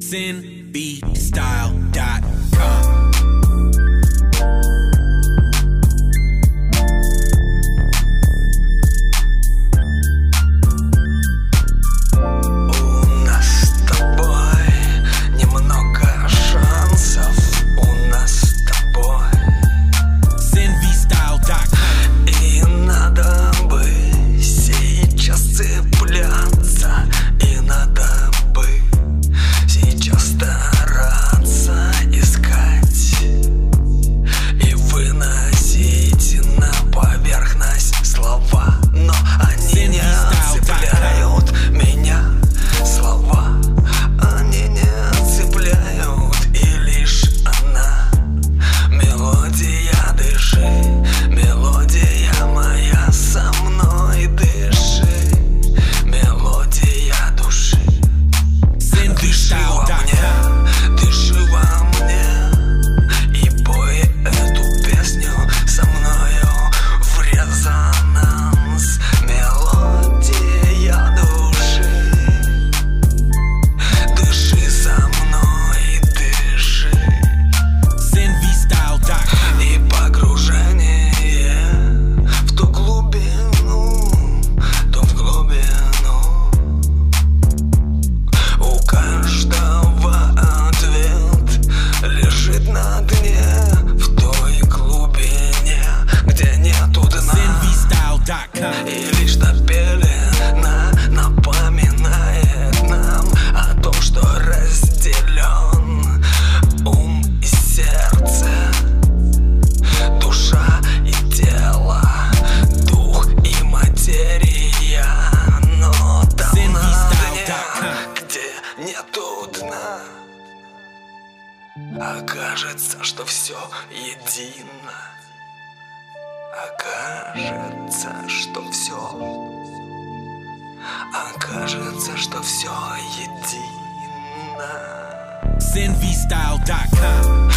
Sin B style dot И лишь та пелена напоминает нам О том, что разделен ум и сердце. Душа и тело, дух и материя. Но давно где нету дна. А Окажется, что все едино. Окажется, что все. Окажется, что все едино. Zenvstyle.com